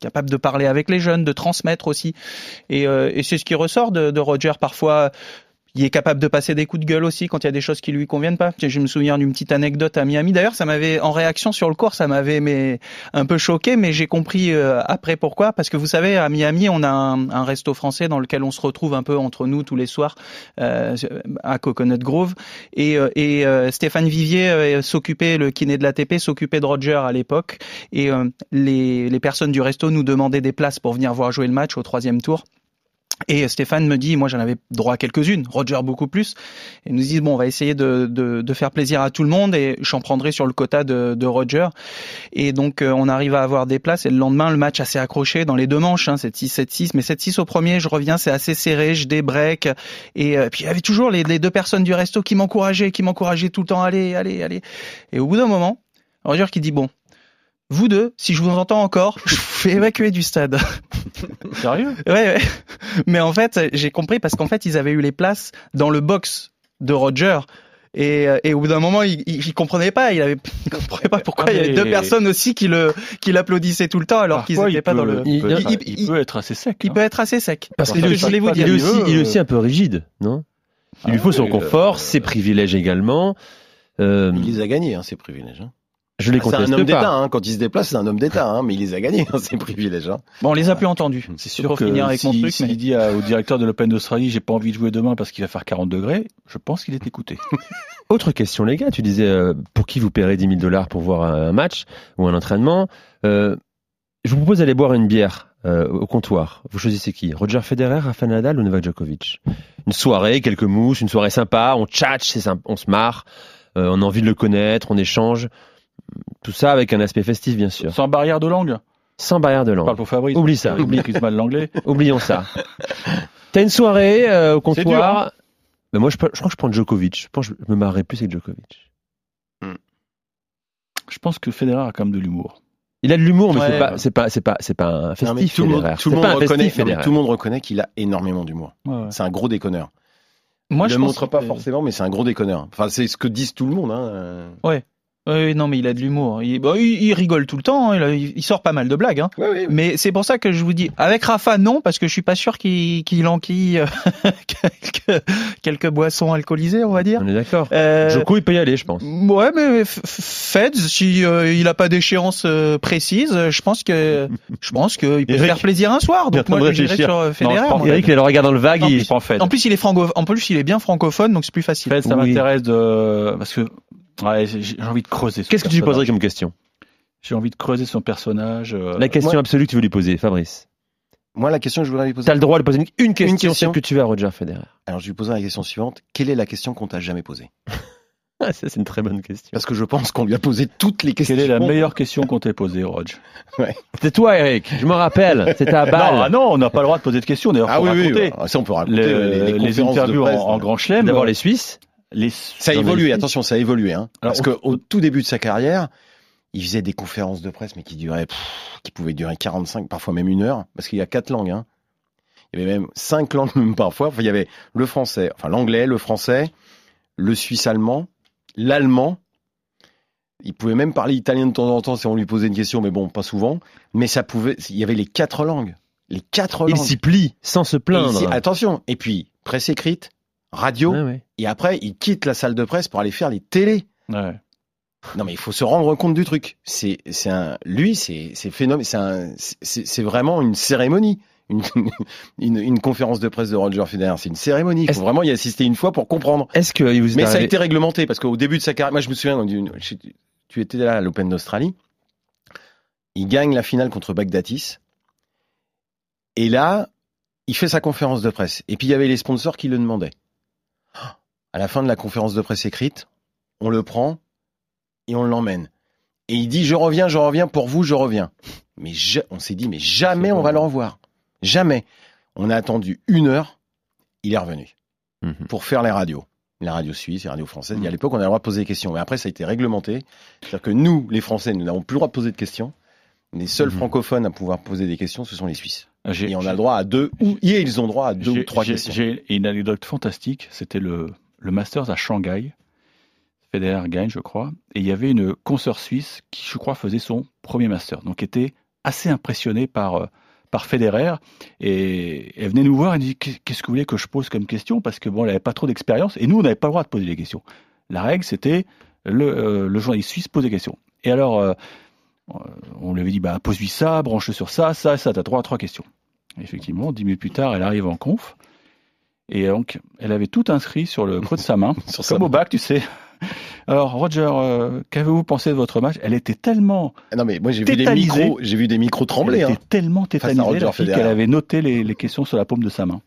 capable de parler avec les jeunes, de transmettre aussi. Et, euh, c'est ce qui ressort de Roger parfois il est capable de passer des coups de gueule aussi quand il y a des choses qui lui conviennent pas. Je me souviens d'une petite anecdote à Miami. D'ailleurs, ça m'avait, en réaction sur le cours, ça m'avait un peu choqué, mais j'ai compris euh, après pourquoi. Parce que vous savez, à Miami, on a un, resto français dans lequel on se retrouve un peu entre nous tous les soirs euh, à Coconut Grove. Et, euh, et euh, Stéphane Vivier s'occupait, le kiné de l'ATP, s'occupait de Roger à l'époque. Et les, les personnes du resto nous demandaient des places pour venir voir jouer le match au troisième tour. Et Stéphane me dit, moi j'en avais droit à quelques-unes, Roger beaucoup plus. Et nous dit bon, on va essayer de, de, de, faire plaisir à tout le monde et j'en prendrai sur le quota de, de Roger. Et donc euh, on arrive à avoir des places et le lendemain le match assez accroché dans les deux manches, hein, 7-6, 7-6. Mais 7-6 au premier, je reviens, c'est assez serré, je débreak. Et euh, puis il y avait toujours les, les deux personnes du resto qui m'encourageaient, qui m'encourageaient tout le temps, allez, allez, allez. Et au bout d'un moment, Roger qui dit bon, vous deux, si je vous entends encore, je vous fais évacuer du stade. <laughs> Sérieux? Ouais, ouais. Mais en fait, j'ai compris parce qu'en fait, ils avaient eu les places dans le box de Roger. Et, et au bout d'un moment, il, il, il, comprenait pas. Il, avait, <laughs> il comprenait pas pourquoi ah, il y avait deux personnes aussi qui le qui l'applaudissaient tout le temps alors qu'ils n'étaient pas peut, dans le. Il, peut, il, il peut être assez sec. Il hein. peut être assez sec. Parce qu'il est, aussi, vous dire. il est aussi, il est aussi un peu rigide, non? Il lui faut son confort, ses privilèges également. Euh... Il les a gagnés, hein, ses privilèges. Hein. Je les ah, conteste C'est un homme d'État, hein. quand il se déplace, c'est un homme d'État, hein, mais il les a gagnés, hein, ses privilèges. Hein. Bon, on les a plus entendus. C'est sûr que finir avec si, mon truc, si mais... il dit à, au directeur de l'Open d'Australie, j'ai pas envie de jouer demain parce qu'il va faire 40 degrés, je pense qu'il est écouté. <laughs> Autre question, les gars, tu disais euh, pour qui vous paierez 10 000 dollars pour voir un match ou un entraînement. Euh, je vous propose d'aller boire une bière euh, au comptoir. Vous choisissez qui? Roger Federer, Rafa Nadal ou Novak Djokovic? Une soirée, quelques mousses, une soirée sympa, on tchatche, on se marre, euh, on a envie de le connaître, on échange. Tout ça avec un aspect festif, bien sûr. Sans barrière de langue? Sans barrière de langue. Parle pour Fabrice. Oublie ça. Oublie qu'il se mal l'anglais. <laughs> Oublions ça. T'as une soirée euh, au comptoir. Dur, hein Mais moi, je, je, crois que je prends Djokovic. Je pense que je me marrerais plus avec Djokovic. Hmm. Je pense que Federer a quand même de l'humour. Il a de l'humour, mais ouais, c'est pas, c'est pas, c'est pas, c'est pas un festif. Non, tout, le monde, tout, le monde reconnaît, festif, tout le monde reconnaît qu'il a énormément d'humour. Ouais, c'est un gros déconneur. Moi, il je le montre que... pas forcément, mais c'est un gros déconneur. Enfin, c'est ce que disent tout le monde. Hein. Ouais. Oui, non, mais il a de l'humour. Il, bon, il, il, rigole tout le temps. Hein. Il, il, sort pas mal de blagues. Hein. Oui, oui, oui. Mais c'est pour ça que je vous dis, avec Rafa, non, parce que je suis pas sûr qu'il qu enquille euh, <laughs> quelques, quelques, boissons alcoolisées, on va dire. On est d'accord. Euh, Joko, il peut y aller, je pense. Ouais, mais Feds, si euh, il a pas d'échéance euh, précise, je pense que <laughs> je pense qu'il peut Eric, faire plaisir un soir. Donc moi, j'irai sur Federer. Non, Eric, il le regarde dans le vague. En, il... plus, en plus, il est franco. En plus, il est bien francophone, donc c'est plus facile. Feds, ça oui. m'intéresse de parce que Ouais, j'ai envie de creuser. Qu'est-ce que tu lui poserais comme question? J'ai envie de creuser son personnage. Euh... La question Moi... absolue que tu veux lui poser, Fabrice. Moi, la question que je voudrais lui poser. T'as le droit de lui poser une question, une question. que tu veux à Roger Federer. Alors, je lui poserai la question suivante. Quelle est la question qu'on t'a jamais posée? Ah, <laughs> Ça, c'est une très bonne question. Parce que je pense qu'on lui a posé toutes les questions. Quelle est la meilleure question qu'on t'ait posée, Roger? <laughs> Ouais. C'était toi, Eric. Je me rappelle. <laughs> C'était à balle. Non, non on n'a pas le droit de poser de questions. D'ailleurs, ah oui, raconter. oui. Ça, on peut raconter les, les, les interviews presse, en, en grand chelem. D'abord les Suisses. Les... Ça a évolué, attention, ça a évolué. Hein, Alors, parce qu'au tout début de sa carrière, il faisait des conférences de presse, mais qui duraient, pff, qui pouvaient durer 45, parfois même une heure, parce qu'il y a quatre langues. Hein. Il y avait même cinq langues <laughs> même parfois. Enfin, il y avait le français, enfin l'anglais, le français, le suisse-allemand, l'allemand. Il pouvait même parler italien de temps en temps si on lui posait une question, mais bon, pas souvent. Mais ça pouvait, il y avait les quatre langues. Les quatre il langues. Il s'y plie sans se plaindre. Et attention. Et puis, presse écrite, radio, ouais, ouais. et après il quitte la salle de presse pour aller faire les télés. Ouais. Non mais il faut se rendre compte du truc. C'est c'est un lui c'est c'est phénomène c'est un c'est c'est vraiment une cérémonie. Une, <laughs> une, une, conférence de presse de Roger Federer, c'est une cérémonie. Il faut vraiment y assister une fois pour comprendre. Est-ce que il vous Mais ça a été réglementé parce qu'au début de sa carrière, moi je me souviens, tu étais là à l'Open d'Australie, il gagne la finale contre Bagdatis, et là, il fait sa conférence de presse. Et puis il y avait les sponsors qui le demandaient. À la fin de la conférence de presse écrite, on le prend et on l'emmène. Et il dit je reviens, je reviens pour vous, je reviens. Mais je, on s'est dit mais jamais on va le revoir, jamais. On a attendu une heure, il est revenu Mhm. mmh. pour faire les radios, les radios suisses, les radios françaises. Mhm. Et à l'époque on avait le droit de poser des questions, mais après ça a été réglementé, c'est-à-dire que nous, les Français, nous n'avons plus le droit de poser de questions. Les seuls Mhm. francophones à pouvoir poser des questions, ce sont les Suisses. J'ai- Et on a le droit à deux, ou et ils ont droit à deux ou trois questions. J'ai une anecdote fantastique. C'était le, le Masters à Shanghai. Federer gagne, je crois, et il y avait une consoeur suisse qui, je crois, faisait son premier master, donc était assez impressionnée par euh, par Federer et elle venait nous voir et dit qu'est-ce que vous voulez que je pose comme question? Parce que bon elle n'avait pas trop d'expérience et nous on n'avait pas le droit de poser des questions. La règle c'était le, euh, journaliste suisse pose des questions. Et alors euh, on lui avait dit bah pose-lui ça, branche sur ça, ça, ça, t'as droit à trois questions. Effectivement, dix minutes plus tard, elle arrive en conf et donc elle avait tout inscrit sur le creux de sa main, <laughs> sur comme au bac, tu sais. Alors Roger, euh, qu'avez-vous pensé de votre match? Elle était tellement Ah Non mais moi j'ai vu des micros, j'ai vu des micros trembler. Elle hein. était tellement tétanisée qu'elle avait noté les, les questions sur la paume de sa main.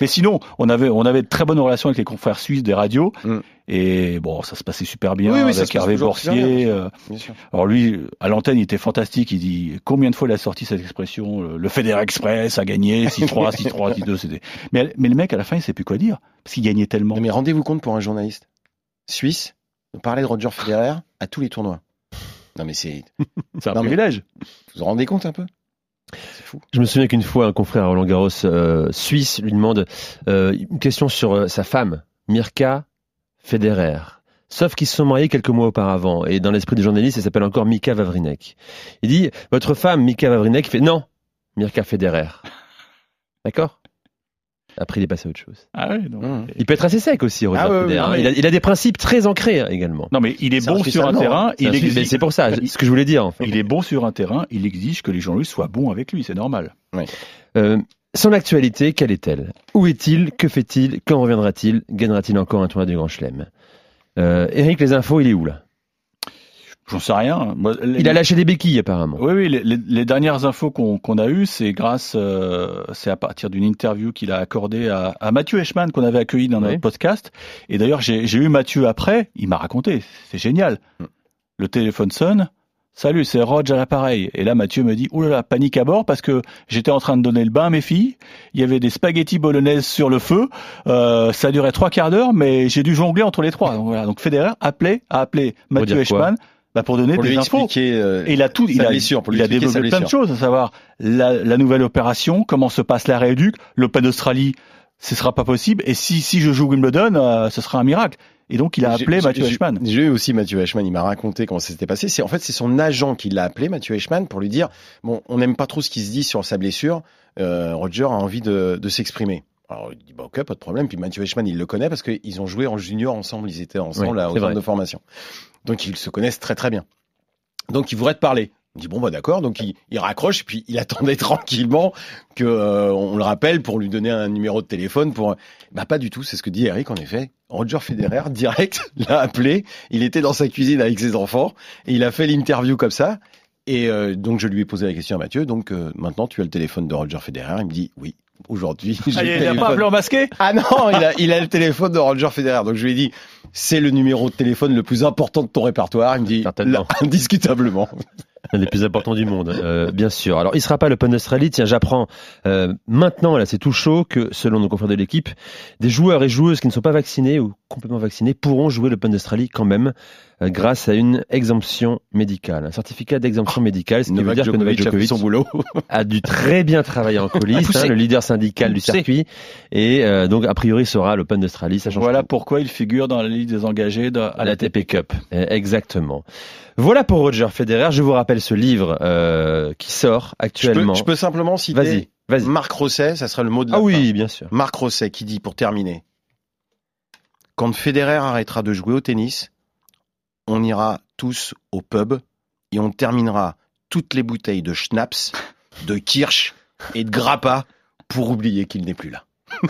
Mais sinon, on avait on avait de très bonnes relations avec les confrères suisses des radios Mm. et bon, ça se passait super bien Oui, oui, avec Hervé Borsier. bien, euh, Bien sûr. alors lui, à l'antenne, il était fantastique. Il dit combien de fois il a sorti cette expression euh, Le Federer Express a gagné 6-3, 6-3, 6-2. C'était. Mais mais le mec à la fin, il sait plus quoi dire parce qu'il gagnait tellement. Non, mais rendez-vous compte pour un journaliste suisse de parler de Roger Federer à tous les tournois. Non mais c'est <laughs> C'est un Non, privilège. vous vous rendez compte un peu? Je me souviens qu'une fois, un confrère Roland Garros euh, suisse lui demande euh, une question sur euh, sa femme, Mirka Federer. Sauf qu'ils se sont mariés quelques mois auparavant. Et dans l'esprit des journalistes, elle s'appelle encore Mika Vavrinek. Il dit, votre femme, Mika Vavrinek, fait non, Mirka Federer. D'accord? Après, il est passé à autre chose. Ah ouais, non. Mmh. Il peut être assez sec aussi, Roger Ah ouais, Federer. ouais. Il, a, il a des principes très ancrés hein, également. Non, mais il est bon sur un allemand, terrain. C'est exige, pour ça, ce que je voulais dire en fait. il est bon sur un terrain. Il exige que les journalistes soient bons avec lui. C'est normal. Euh, son actualité, quelle est-elle? Où est-il? Que fait-il? Quand reviendra-t-il? Gagnera-t-il encore un tournoi du Grand Chelem? Euh, Eric, les infos, il est où là? J'en sais rien. Les- Il a lâché des béquilles apparemment. Oui, oui. Les, les- les dernières infos qu'on qu'on a eues, c'est grâce, euh, c'est à partir d'une interview qu'il a accordée à, à Mathieu Eschmann qu'on avait accueilli dans Oui. notre podcast. Et d'ailleurs, j'ai eu Mathieu après. Il m'a raconté. C'est génial. Mm. Le téléphone sonne. Salut, c'est Roger à l'appareil. Et là, Mathieu me dit, là là, panique à bord parce que j'étais en train de donner le bain à mes filles. Il y avait des spaghettis bolognaises sur le feu. Euh, ça durait trois quarts d'heure, mais j'ai dû jongler entre les trois. Donc voilà. Donc Federer appelait, a appelé Mathieu Eschmann bah, pour donner Pour des lui infos. expliquer. euh, Et il a tout, il a, blessure, il a développé plein de choses, à savoir la, la nouvelle opération, comment se passe la rééduque, l'Open d'Australie, ce sera pas possible, et si, si je joue Wimbledon, euh, ce sera un miracle. Et donc il a appelé Mathieu Eschmann. J'ai eu aussi Mathieu Eschmann, il m'a raconté comment ça s'était passé. C'est en fait c'est son agent qui l'a appelé, Mathieu Eschmann, pour lui dire bon, on n'aime pas trop ce qui se dit sur sa blessure. Euh, Roger a envie de, de s'exprimer. Alors il dit bah, ok, pas de problème. Puis Mathieu Eschmann, il le connaît parce qu'ils ont joué en junior ensemble, ils étaient ensemble Oui, là, au centre de formation. Donc ils se connaissent très très bien. Donc il voudrait te parler. Il dit bon bah d'accord, donc il, il raccroche puis il <laughs> attendait tranquillement que euh, on le rappelle pour lui donner un numéro de téléphone pour bah pas du tout, c'est ce que dit Eric en effet. Roger Federer <laughs> direct l'a appelé, il était dans sa cuisine avec ses enfants et il a fait l'interview comme ça et euh, donc je lui ai posé la question à Mathieu donc euh, maintenant tu as le téléphone de Roger Federer, il me dit oui. Aujourd'hui, <laughs> Ah, il a téléphone. pas appelé en masqué? Ah non, il a, il a le téléphone de Roger Federer. Donc je lui ai dit, c'est le numéro de téléphone le plus important de ton répertoire. Il me dit, <laughs> indiscutablement. Un des plus importants du monde, euh, bien sûr. Alors, il sera pas l'Open d'Australie. Tiens, j'apprends euh, maintenant, là, c'est tout chaud, que selon nos confrères de l'équipe, des joueurs et joueuses qui ne sont pas vaccinés ou complètement vaccinés pourront jouer l'Open d'Australie quand même, euh, grâce à une exemption médicale, un certificat d'exemption médicale, ce qui veut Novak dire que Novak Djokovic a son boulot. a dû très bien travailler en coulisses, hein, le leader syndical du circuit, et euh, donc a priori sera l'Open d'Australie. Voilà tout. pourquoi il figure dans la liste des engagés de, à à la la TP Cup. Eh, Exactement. Voilà pour Roger Federer. Je vous rappelle ce livre euh, qui sort Je peux, actuellement. je peux simplement citer Vas-y, vas-y. Marc Rosset, ça sera le mot de la Ah fin. oui, bien sûr. Marc Rosset qui dit, pour terminer, quand Federer arrêtera de jouer au tennis, on ira tous au pub et on terminera toutes les bouteilles de schnapps, de kirsch et de grappa pour oublier qu'il n'est plus là. <laughs>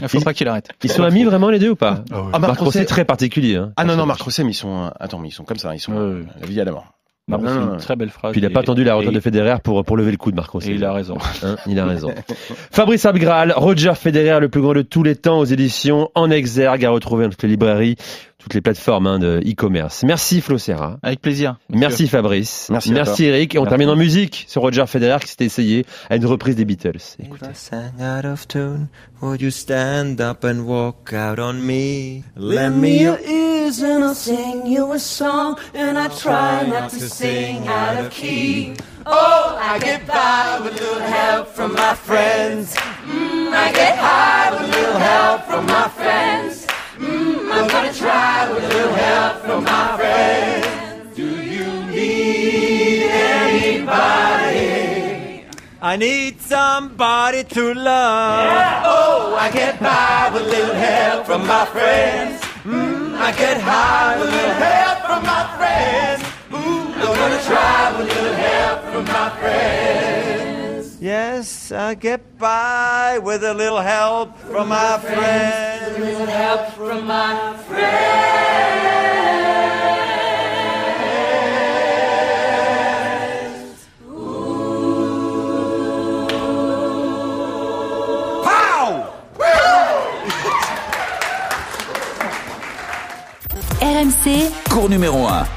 Il faut pas qu'il arrête. Ils sont amis vraiment les deux ou pas? Ah, Marc Marc Rosset Rosset, très particulier. Hein. Ah non, non, Marc Rosset, mais ils sont, euh, attends, mais ils sont comme ça, ils sont Ouais, ouais. la vie à la mort. C'est une très belle phrase. Puis il n'a pas attendu la retraite et- de Federer pour, pour lever le coup de Marc Rosset. Et il a raison. Hein, il a raison. <laughs> Fabrice Abgral, Roger Federer, le plus grand de tous les temps aux éditions En Exergue, à retrouver dans toutes les librairies, toutes les plateformes hein, de e-commerce. Merci Flo Serra. Avec plaisir. Merci Fabrice. Merci Merci Eric. Et on Merci. termine en musique sur Roger Federer qui s'était essayé à une reprise des Beatles. Écoutez. If I sang out of tune, would you stand up and walk out on me? Lend me your ears and I'll sing you a song and I try not to sing out of key. Oh, I get by with little help from my friends. Mm, I get high with little help from my friends. Mm, I'm gonna try try with a little help from my friends. Do you need anybody? I need somebody to love. Oh, I get by with a little help from my friends. Mm, I get high with a little help from my friends. Ooh, I'm gonna try with a little help from my friends. Yes, I get by with a little help from my friends. A little help from my friends. Pow! RMC, Cours numéro 1.